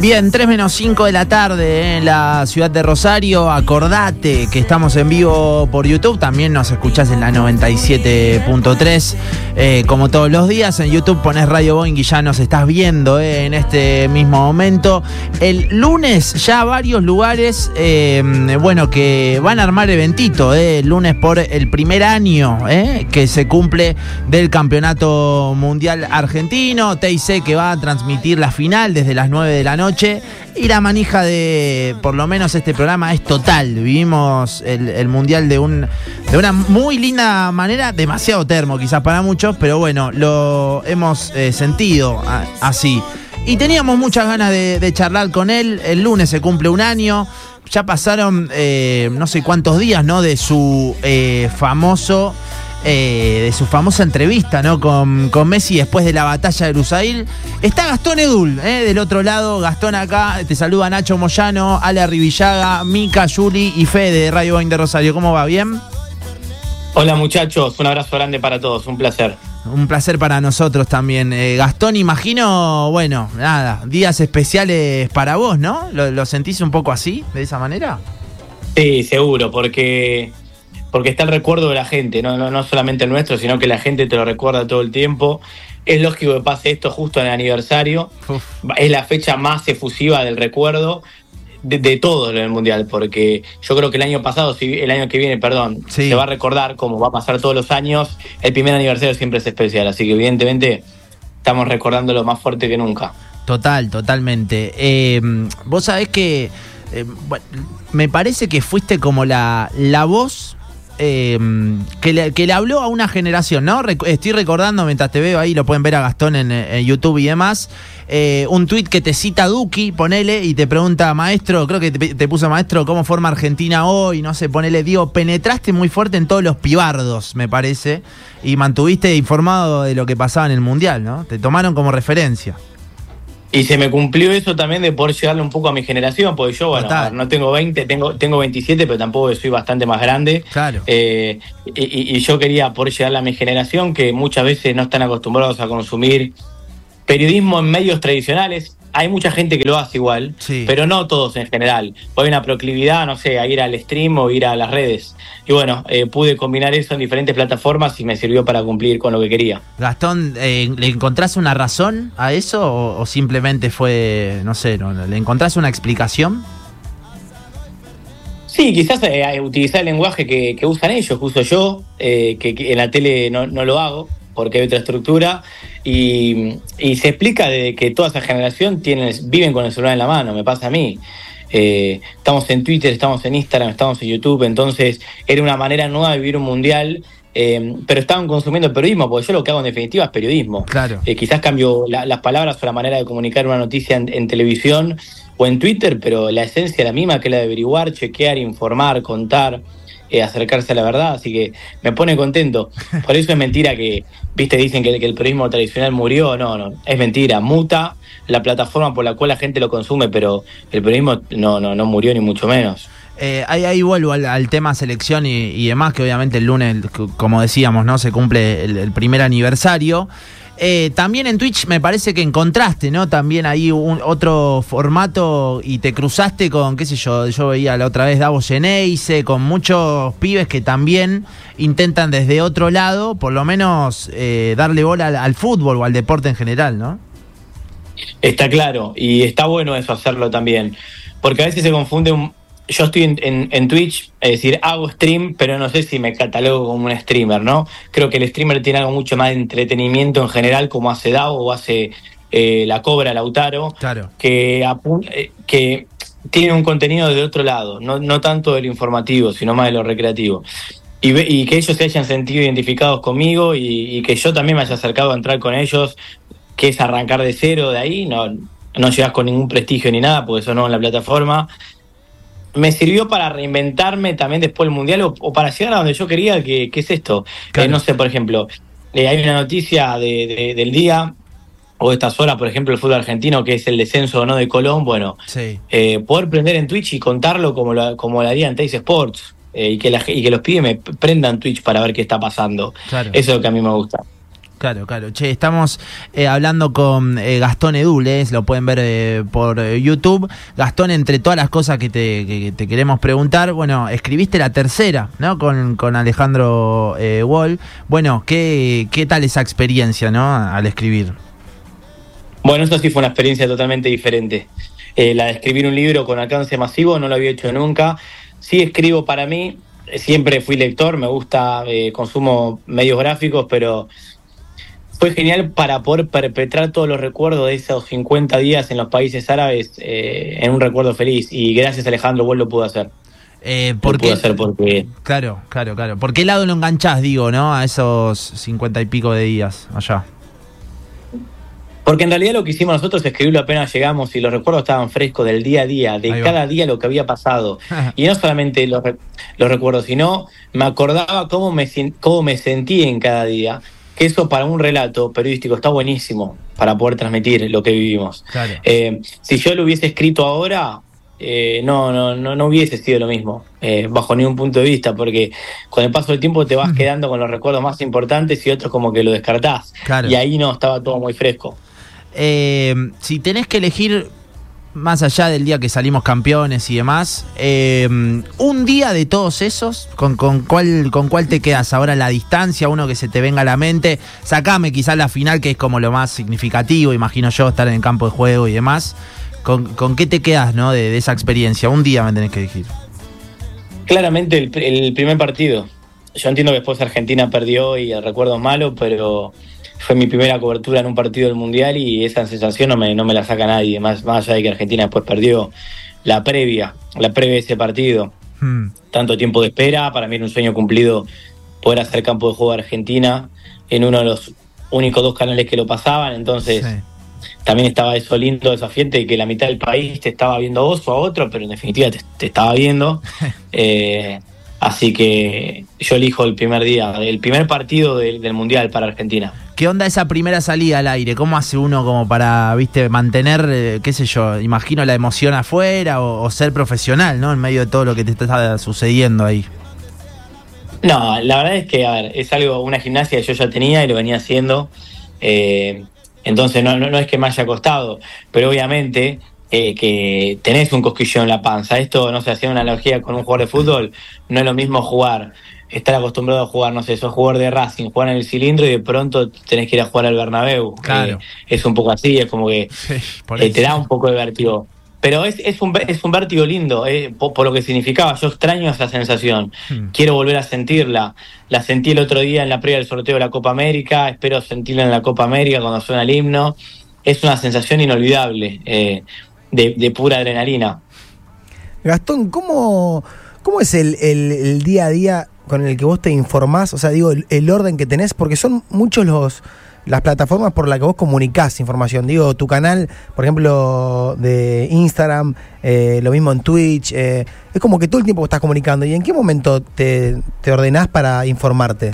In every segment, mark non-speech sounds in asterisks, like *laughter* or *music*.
Bien, 3 menos 5 de la tarde en la ciudad de Rosario. Acordate que estamos en vivo por YouTube. También nos escuchás en la 97.3. Eh, como todos los días, en YouTube pones Radio Boeing y ya nos estás viendo eh, en este mismo momento. El lunes ya varios lugares, eh, bueno, que van a armar eventito. El lunes por el primer año que se cumple del Campeonato Mundial Argentino. TIC que va a transmitir la final desde las 9 de la noche y la manija de, por lo menos este programa es total. Vivimos el, mundial de, un, de una muy linda manera, demasiado termo quizás para muchos, pero bueno, lo hemos eh, sentido así. Y teníamos muchas ganas de, charlar con él. El lunes se cumple un año. Ya pasaron eh, no sé cuántos días, ¿no? De su eh, famoso eh, de su famosa entrevista ¿no? con, Messi después de la batalla de Lusail. Está Gastón Edul, eh, del otro lado. Gastón acá, te saluda Nacho Moyano, Ale Arribillaga, Mica, Juli y Fede de Radio Boing de Rosario. ¿Cómo va? ¿Bien? Hola muchachos, un abrazo grande para todos, un placer. Un placer para nosotros también. Eh, Gastón, imagino, bueno, nada, días especiales para vos, ¿no? ¿Lo sentís un poco así, de esa manera? Sí, seguro, porque porque está el recuerdo de la gente, no, no, solamente el nuestro, sino que la gente te lo recuerda todo el tiempo. Es lógico que pase esto justo en el aniversario. Es la fecha más efusiva del recuerdo de, de todo en el Mundial, porque yo creo que el año pasado, el año que viene, perdón, se va a recordar, como va a pasar todos los años, el primer aniversario siempre es especial, así que evidentemente estamos recordando lo más fuerte que nunca. Total, totalmente. Eh, vos sabés que eh, me parece que fuiste como la, la voz Em, que, le, habló a una generación, ¿no? estoy recordando mientras te veo ahí, lo pueden ver a Gastón en, YouTube y demás. Eh, un tuit que te cita Duki, ponele, y te pregunta, maestro, creo que te, puso maestro, ¿cómo forma Argentina hoy? No sé, ponele, digo, penetraste muy fuerte en todos los pibardos, me parece, y mantuviste informado de lo que pasaba en el Mundial, ¿no? Te tomaron como referencia. Y se me cumplió eso también de poder llegarle un poco a mi generación, porque yo, bueno, no tengo 20, tengo, tengo 27, pero tampoco soy bastante más grande. Claro. Eh, y, yo quería poder llegarle a mi generación, que muchas veces no están acostumbrados a consumir periodismo en medios tradicionales hay mucha gente que lo hace igual, pero no todos en general. Hay una proclividad, no sé, a ir al stream o ir a las redes. Y bueno, eh, pude combinar eso en diferentes plataformas y me sirvió para cumplir con lo que quería. Gastón, eh, ¿le encontraste una razón a eso o, simplemente fue, no sé, ¿le encontraste una explicación? Sí, quizás eh, utilizar el lenguaje que, usan ellos, uso yo, que, en la tele no, no lo hago porque hay otra estructura y, se explica de que toda esa generación tiene, viven con el celular en la mano, me pasa a mí. Eh, estamos en Twitter, estamos en Instagram, estamos en YouTube, entonces era una manera nueva de vivir un mundial, eh, pero estaban consumiendo periodismo, porque yo lo que hago en definitiva es periodismo. Claro. Eh, quizás cambio las palabras o la manera de comunicar una noticia en, televisión o en Twitter, pero la esencia es la misma, que la de averiguar, chequear, informar, contar. Eh, acercarse a la verdad, así que me pone contento. Por eso es mentira que, viste, dicen que, el periodismo tradicional murió, no, no, es mentira, muta la plataforma por la cual la gente lo consume, pero el periodismo no, no, no murió ni mucho menos. Eh, ahí, vuelvo al, tema selección y, demás, que obviamente el lunes, como decíamos, ¿no? Se cumple el primer aniversario. Eh, también en Twitch me parece que encontraste, ¿no? También ahí un, otro formato y te cruzaste con, qué sé yo, yo veía la otra vez Davos Geneise, con muchos pibes que también intentan desde otro lado, por lo menos, eh, darle bola al, fútbol o al deporte en general, ¿no? Está claro, y está bueno eso hacerlo también, porque a veces se confunde un, yo estoy en, Twitch, es decir, hago stream, pero no sé si me catalogo como un streamer, ¿no? Creo que el streamer tiene algo mucho más de entretenimiento en general, como hace DAO o hace eh, La Cobra Lautaro, claro. que, eh, que tiene un contenido de otro lado, no, no tanto del informativo, sino más de lo recreativo. Y, y que ellos se hayan sentido identificados conmigo y, que yo también me haya acercado a entrar con ellos, que es arrancar de cero de ahí, no, no llegas con ningún prestigio ni nada, porque eso no en la plataforma me sirvió para reinventarme también después del Mundial o, para llegar a donde yo quería, que, es esto. Eh, no sé, por ejemplo, eh, hay una noticia de, del día o de estas horas, por ejemplo, el fútbol argentino, que es el descenso o no de Colón, bueno, eh, poder prender en Twitch y contarlo como lo, como lo haría en Sports y, que y que los pibes me prendan Twitch para ver qué está pasando. Eso es lo que a mí me gusta. Claro, claro. Che, estamos eh, hablando con eh, Gastón Edules, lo pueden ver eh, por YouTube. Gastón, entre todas las cosas que te, queremos preguntar, bueno, escribiste la tercera, ¿no? Con, con Alejandro Wall. Bueno, ¿qué, ¿qué tal esa experiencia, ¿no? Al escribir. Bueno, esto sí fue una experiencia totalmente diferente. la de escribir un libro con alcance masivo no lo había hecho nunca. Sí escribo para mí, siempre fui lector, me gusta, consumo medios gráficos, pero fue genial para poder perpetrar todos los recuerdos de esos 50 días en los países árabes eh, en un recuerdo feliz. Y gracias Alejandro, vos lo pudo hacer. Eh, ¿por qué? hacer porque... Claro, claro, claro. ¿Por qué lado lo enganchás, digo, no? A esos 50 y pico de días allá. Porque en realidad lo que hicimos nosotros es escribirlo apenas llegamos y los recuerdos estaban frescos del día a día, de cada día lo que había pasado. *laughs* y no solamente los, los, recuerdos, sino me acordaba cómo me, cómo me sentí en cada día que eso para un relato periodístico está buenísimo para poder transmitir lo que vivimos. Eh, si yo lo hubiese escrito ahora, eh, no, no, no, no, hubiese sido lo mismo, eh, bajo ningún punto de vista, porque con el paso del tiempo te vas quedando con los recuerdos más importantes y otros como que lo descartás. Y ahí no, estaba todo muy fresco. si tenés que elegir más allá del día que salimos campeones y demás, eh, un día de todos esos, ¿con, con, cuál, ¿con cuál te quedas ahora la distancia? Uno que se te venga a la mente. Sacame quizás la final, que es como lo más significativo, imagino yo, estar en el campo de juego y demás. ¿Con, con qué te quedas no, de, esa experiencia? Un día me tenés que decir. Claramente el, el primer partido. Yo entiendo que después Argentina perdió y el recuerdo malo, pero fue mi primera cobertura en un partido del Mundial y esa sensación no me, no me la saca nadie, más, más allá de que Argentina después perdió la previa, la previa de ese partido. Hmm. Tanto tiempo de espera, para mí era un sueño cumplido poder hacer campo de juego de Argentina en uno de los únicos dos canales que lo pasaban, entonces también estaba eso lindo, desafiante, que la mitad del país te estaba viendo a vos o a otro, pero en definitiva te, estaba viendo. *laughs* eh, Así que yo elijo el primer día, el primer partido del, Mundial para Argentina. ¿Qué onda esa primera salida al aire? ¿Cómo hace uno como para, viste, mantener, eh, qué sé yo, imagino la emoción afuera o, ser profesional, ¿no? En medio de todo lo que te está sucediendo ahí. No, la verdad es que, a ver, es algo, una gimnasia que yo ya tenía y lo venía haciendo. Eh, entonces no, no, es que me haya costado, pero obviamente eh, que tenés un cosquillo en la panza. Esto, no sé, hacía una analogía con un jugador de fútbol, no es lo mismo jugar, estar acostumbrado a jugar, no sé, sos jugador de Racing, jugar en el cilindro y de pronto tenés que ir a jugar al Bernabéu. Claro. Eh, es un poco así, es como que eh, te da un poco de vértigo. Pero es, es, un, es un vértigo lindo, por, lo que significaba. Yo extraño esa sensación. Hmm. Quiero volver a sentirla. La sentí el otro día en la previa del sorteo de la Copa América. Espero sentirla en la Copa América cuando suena el himno. Es una sensación inolvidable de, pura adrenalina. Gastón, ¿cómo, cómo es el, día a día con el que vos te informás? O sea, digo, el, orden que tenés, porque son muchos los las plataformas por las que vos comunicás información. Digo, tu canal, por ejemplo, de Instagram, eh, lo mismo en Twitch. Eh, es como que todo el tiempo estás comunicando. ¿Y en qué momento te, te ordenás para informarte?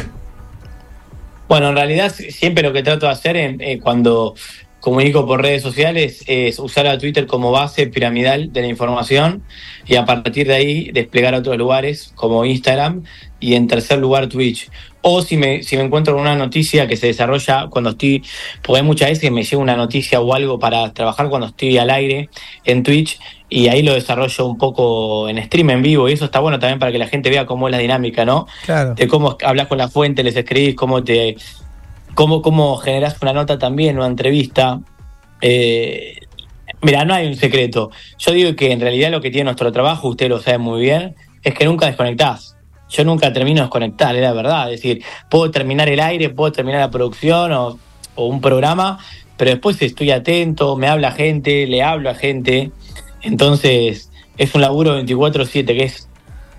Bueno, en realidad siempre lo que trato de hacer es, eh, cuando comunico por redes sociales es usar a Twitter como base piramidal de la información y a partir de ahí desplegar a otros lugares como Instagram y en tercer lugar Twitch. O si me, si me encuentro con una noticia que se desarrolla cuando estoy, porque hay muchas veces que me llega una noticia o algo para trabajar cuando estoy al aire en Twitch y ahí lo desarrollo un poco en stream en vivo y eso está bueno también para que la gente vea cómo es la dinámica, ¿no? Claro. De cómo hablas con la fuente, les escribís, cómo te cómo, cómo generas una nota también, una entrevista. Eh, mira, no hay un secreto. Yo digo que en realidad lo que tiene nuestro trabajo, usted lo sabe muy bien, es que nunca desconectás. Yo nunca termino de desconectar, es la verdad. Es decir, puedo terminar el aire, puedo terminar la producción o, o un programa, pero después estoy atento, me habla gente, le hablo a gente. Entonces, es un laburo 24-7 que es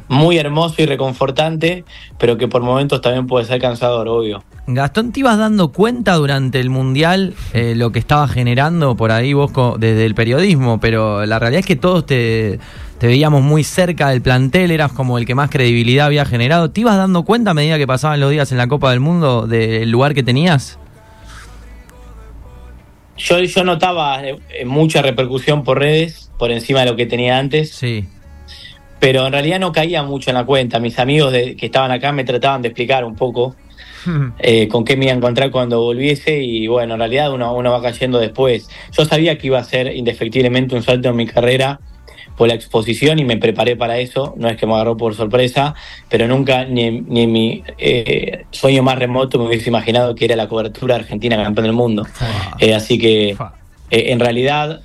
muy hermoso y reconfortante, pero que por momentos también puede ser cansador, obvio. Gastón, ¿te ibas dando cuenta durante el Mundial eh, lo que estaba generando por ahí vos desde el periodismo? Pero la realidad es que todos te, veíamos muy cerca del plantel, eras como el que más credibilidad había generado. ¿Te ibas dando cuenta a medida que pasaban los días en la Copa del Mundo del lugar que tenías? Yo, yo notaba eh, mucha repercusión por redes, por encima de lo que tenía antes. Sí pero en realidad no caía mucho en la cuenta. Mis amigos que estaban acá me trataban de explicar un poco eh, con qué me iba a encontrar cuando volviese y bueno, en realidad uno, uno va cayendo después. Yo sabía que iba a ser indefectiblemente un salto en mi carrera por la exposición y me preparé para eso, no es que me agarró por sorpresa, pero nunca ni, ni en mi eh, sueño más remoto me hubiese imaginado que era la cobertura argentina campeón del mundo. Eh, así que eh, en realidad,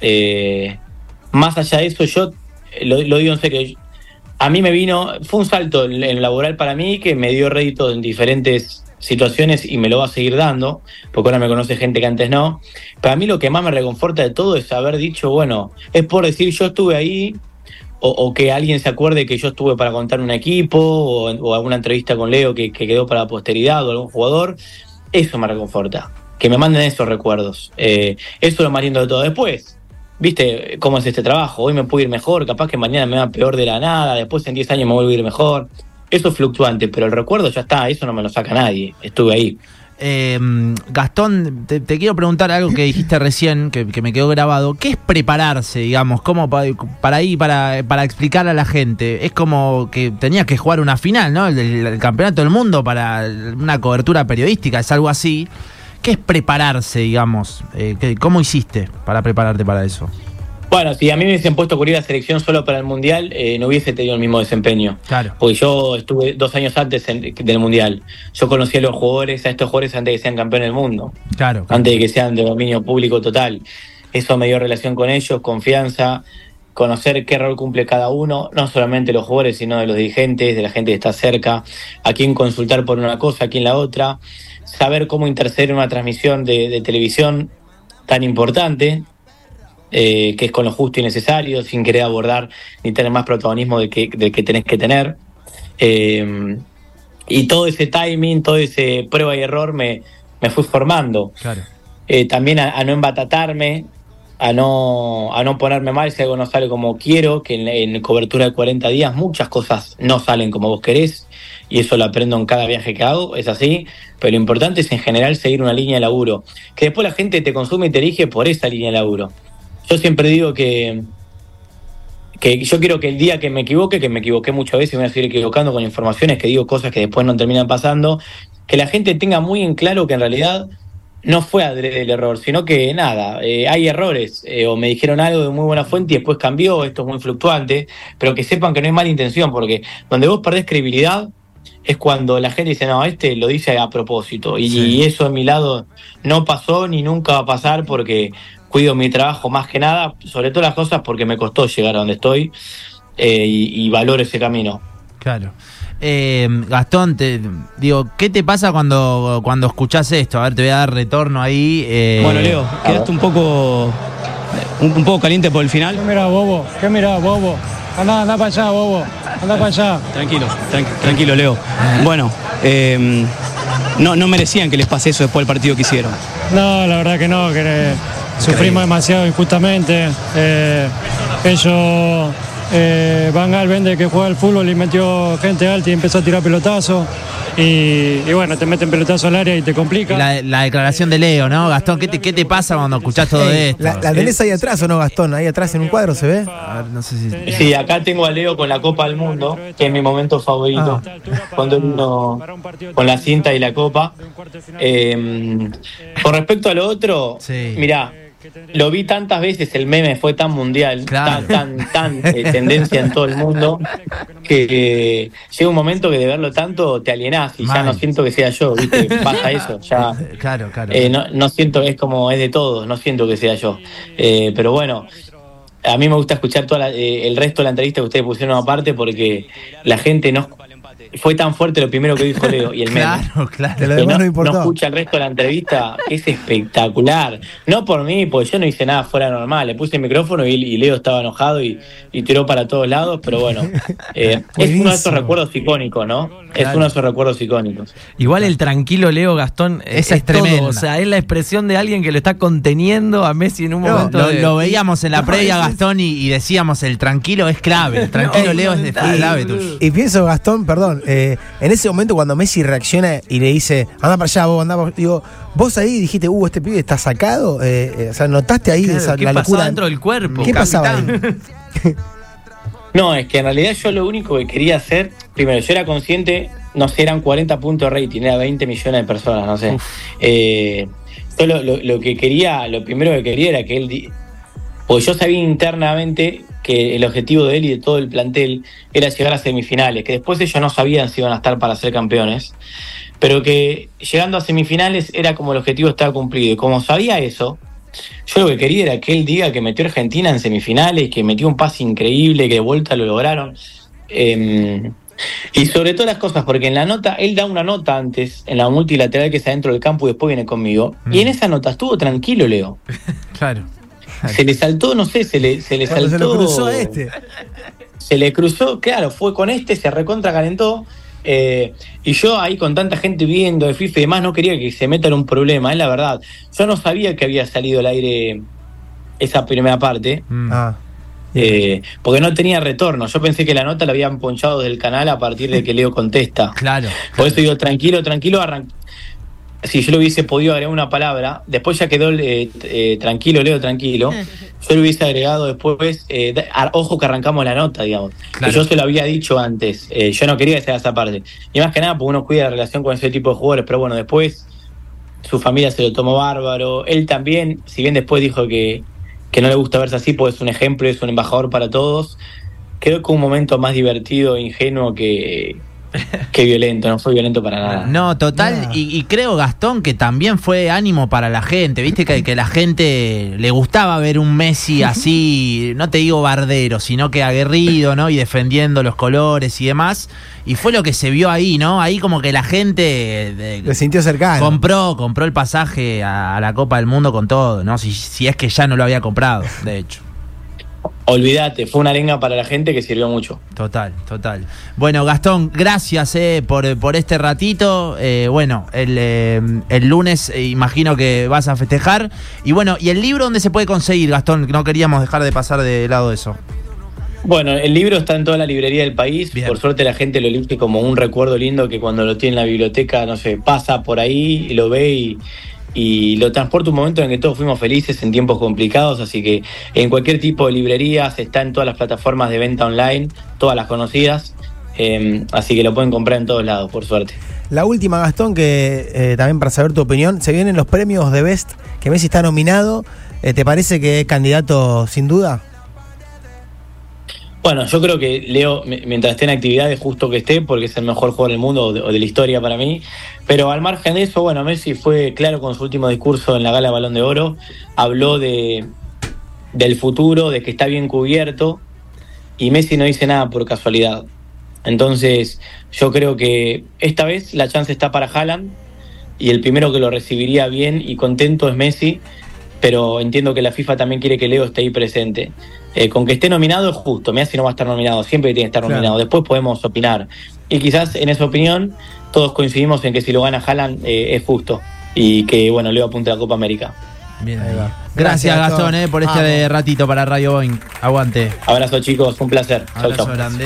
eh, más allá de eso, yo lo, lo digo en serio, a mí me vino, fue un salto en, en laboral para mí que me dio rédito en diferentes situaciones y me lo va a seguir dando, porque ahora me conoce gente que antes no. Pero a mí lo que más me reconforta de todo es haber dicho, bueno, es por decir yo estuve ahí, o, que alguien se acuerde que yo estuve para contar un equipo, o, alguna entrevista con Leo que, que quedó para la posteridad o algún jugador. Eso me reconforta, que me manden esos recuerdos. Eh, eso es lo más lindo de todo. Después, viste cómo es este trabajo. Hoy me puedo ir mejor, capaz que mañana me va peor de la nada, después en 10 años me vuelvo a ir mejor. Eso es fluctuante, pero el recuerdo ya está, eso no me lo saca nadie. Estuve ahí. Eh, Gastón, te, quiero preguntar algo que dijiste recién, que, me quedó grabado. ¿Qué es prepararse, digamos? ¿Cómo pa- para ahí, para, para explicar a la gente? Es como que tenías que jugar una final, ¿no? El campeonato del mundo para una cobertura periodística, es algo así. ¿Qué es prepararse, digamos? Eh, ¿qué- ¿Cómo hiciste para prepararte para eso? Bueno, si a mí me hubiesen puesto a cubrir la selección solo para el Mundial, eh, no hubiese tenido el mismo desempeño. Claro. Porque yo estuve dos años antes en- del Mundial. Yo conocí a los jugadores, a estos jugadores antes de que sean campeones del mundo. Claro. antes de que sean de dominio público total. Eso me dio relación con ellos, confianza, conocer qué rol cumple cada uno, no solamente los jugadores, sino de los dirigentes, de la gente que está cerca, a quién consultar por una cosa, a quién la otra, saber cómo interceder en una transmisión de, de televisión tan importante, eh, que es con lo justo y necesario, sin querer abordar ni tener más protagonismo del que, del que tenés que tener. Eh, y todo ese timing, todo ese prueba y error me, me fui formando Claro. eh, también a, a no embatatarme, a no, a no ponerme mal si algo no sale como quiero, que en, cobertura de 40 días muchas cosas no salen como vos querés, y eso lo aprendo en cada viaje que hago, es así, pero lo importante es en general seguir una línea de laburo, que después la gente te consume y te elige por esa línea de laburo. Yo siempre digo que, que yo quiero que el día que me equivoque, que me equivoqué muchas veces y me voy a seguir equivocando con informaciones, que digo cosas que después no terminan pasando, que la gente tenga muy en claro que en realidad no fue adrede el error, sino que nada, eh, hay errores, eh, o me dijeron algo de muy buena fuente y después cambió, esto es muy fluctuante, pero que sepan que no hay mala intención, porque donde vos perdés credibilidad es cuando la gente dice, no, este lo dice a propósito, y, Sí. y eso de mi lado no pasó ni nunca va a pasar porque cuido mi trabajo más que nada, sobre todas las cosas porque me costó llegar a donde estoy eh, y, y valoro ese camino. Claro. Eh, Gastón, te digo, ¿qué te pasa cuando, cuando escuchás esto? A ver, te voy a dar retorno ahí. eh, Bueno, Leo, quedaste un poco un, un poco caliente por el final. ¿Qué mirá, bobo? ¿Qué mirá, bobo? Anda, anda para allá, bobo. Anda para allá. Tranquilo, tranqui- tranquilo, Leo. Bueno, eh, no, no merecían que les pase eso después del partido que hicieron. No, la verdad que no, que eh, sufrimos demasiado injustamente. Eh, ellos, eh, Van Gaal vende que juega al fútbol y metió gente alta y empezó a tirar pelotazos. Y, y bueno, te meten pelotazo al área y te complica. La, la declaración de Leo, ¿no? Gastón, ¿qué te, qué te pasa cuando escuchás todo Ey, esto? ¿La, la tenés ahí atrás o no, Gastón? Ahí atrás en un cuadro se ve. A ver, no sé si. Sí, acá tengo a Leo con la Copa del Mundo, que es mi momento favorito, cuando él vino con la cinta y la copa. Eh, con respecto a lo otro, Sí. mirá, lo vi tantas veces, el meme fue tan mundial, Claro. tan, tan, tan eh, tendencia en todo el mundo, *laughs* que eh, llega un momento que de verlo tanto te alienás y ya no siento que sea yo, ¿viste? *laughs* Pasa eso, ya. Claro, claro. Eh, no, no siento, es como es de todos, no siento que sea yo. Eh, pero bueno, a mí me gusta escuchar toda la- eh, el resto de la entrevista que ustedes pusieron aparte porque la gente no fue tan fuerte lo primero que dijo Leo y el meme. claro, claro. De lo demás no, no importó. no escucha el resto de la entrevista, es espectacular. No por mí, porque yo no hice nada fuera normal. Le puse el micrófono y, y Leo estaba enojado y, y tiró para todos lados, pero bueno, *laughs* eh, es uno de esos recuerdos icónicos, ¿no? Es uno de esos recuerdos icónicos. Igual el tranquilo Leo Gastón Esa es, todo, o sea, es la expresión de alguien que lo está conteniendo a Messi en un No, momento. Lo, de- lo veíamos en la previa, Gastón, y, y decíamos, el tranquilo es clave. El tranquilo *laughs* No, Leo es de clave. Y pienso, Gastón, perdón, eh, en ese momento cuando Messi reacciona y le dice, anda para allá, vos, anda para Digo, vos ahí dijiste, uh, este pibe está sacado. Eh, eh, o sea, notaste ahí Claro, esa, ¿Qué la pasó locura. dentro del cuerpo? ¿Qué pasaba ahí? *laughs* No, es que en realidad yo lo único que quería hacer, primero, yo era consciente no sé, eran 40 puntos de rating, era 20 millones de personas, no sé. Eh, yo lo, lo- lo que quería, lo primero que quería era que él, pues yo sabía internamente que el objetivo de él y de todo el plantel era llegar a semifinales, que después ellos no sabían si iban a estar para ser campeones, pero que llegando a semifinales era como el objetivo estaba cumplido. Y como sabía eso, yo lo que quería era que él diga que metió a Argentina en semifinales, que metió un pase increíble, que de vuelta lo lograron. Eh, y sobre todas las cosas, porque en la nota, él da una nota antes, en la multilateral que está dentro del campo y después viene conmigo. Y en esa nota estuvo tranquilo, Leo. *laughs* Claro. Se le saltó, no sé, se le, se le Cuando saltó. se lo cruzó a este. Se le cruzó, claro, fue con este, se recontra calentó. eh, y yo ahí con tanta gente viendo de FIFA y demás, no quería que se meta en un problema, es la verdad. Yo no sabía que había salido al aire esa primera parte. Mm. Ah. eh, porque no tenía retorno. Yo pensé que la nota la habían ponchado del canal a partir de que Leo contesta. Claro. Por eso digo, tranquilo, tranquilo, arran- Si yo le hubiese podido agregar una palabra, después ya quedó eh, eh, tranquilo, Leo, tranquilo. Yo le hubiese agregado después, eh, a- ojo que arrancamos la nota, digamos. Claro. Que yo se lo había dicho antes. eh, yo no quería que sea esa parte. Y más que nada, porque uno cuida la relación con ese tipo de jugadores, pero bueno, después su familia se lo tomó bárbaro. Él también, si bien después dijo que, que no le gusta verse así, pues es un ejemplo, es un embajador para todos. Creo que un momento más divertido, e ingenuo que, que violento, no fue violento para nada. No, total, No. y, y creo, Gastón, que también fue ánimo para la gente, viste que, que la gente le gustaba ver un Messi *laughs* así, no te digo bardero, sino que aguerrido, ¿no? Y defendiendo los colores y demás, y fue lo que se vio ahí, ¿no? Ahí como que la gente de- Lo sintió cercano. compró, compró el pasaje a, a la Copa del Mundo con todo, ¿no? Si, si es que ya no lo había comprado, de hecho. Olvídate, fue una arenga para la gente que sirvió mucho. Total, total. Bueno, Gastón, gracias eh, por, por este ratito. Eh, bueno, el, eh, el lunes imagino que vas a festejar. Y bueno, ¿y el libro dónde se puede conseguir, Gastón? No queríamos dejar de pasar de lado eso. Bueno, el libro está en toda la librería del país. Bien. Por suerte la gente lo elige como un recuerdo lindo que cuando lo tiene en la biblioteca, no sé, pasa por ahí y lo ve y, y lo transporta un momento en que todos fuimos felices en tiempos complicados. Así que en cualquier tipo de librerías está en todas las plataformas de venta online, todas las conocidas. Eh, así que lo pueden comprar en todos lados, por suerte. La última, Gastón, que eh, también para saber tu opinión, se vienen los premios de Best, que Messi está nominado. Eh, ¿Te parece que es candidato sin duda? Bueno, yo creo que Leo, mi- mientras esté en actividad, es justo que esté, porque es el mejor jugador del mundo o de, o de la historia para mí. Pero al margen de eso, bueno, Messi fue claro con su último discurso en la gala Balón de Oro. Habló de, del futuro, de que está bien cubierto. Y Messi no dice nada por casualidad. Entonces, yo creo que esta vez la chance está para Haaland. Y el primero que lo recibiría bien y contento es Messi. Pero entiendo que la FIFA también quiere que Leo esté ahí presente. Eh, con que esté nominado es justo. Messi no va a estar nominado, siempre tiene que estar Claro. nominado. Después podemos opinar. Y quizás en esa opinión todos coincidimos en que si lo gana Haaland eh, es justo. Y que, bueno, Leo apunte a la Copa América. Bien Ahí va. Gracias, Gracias, Gastón, eh, por este Vamos. ratito para Radio Boeing. Aguante. Abrazo chicos, un placer. Chau, Abrazo chau. grande.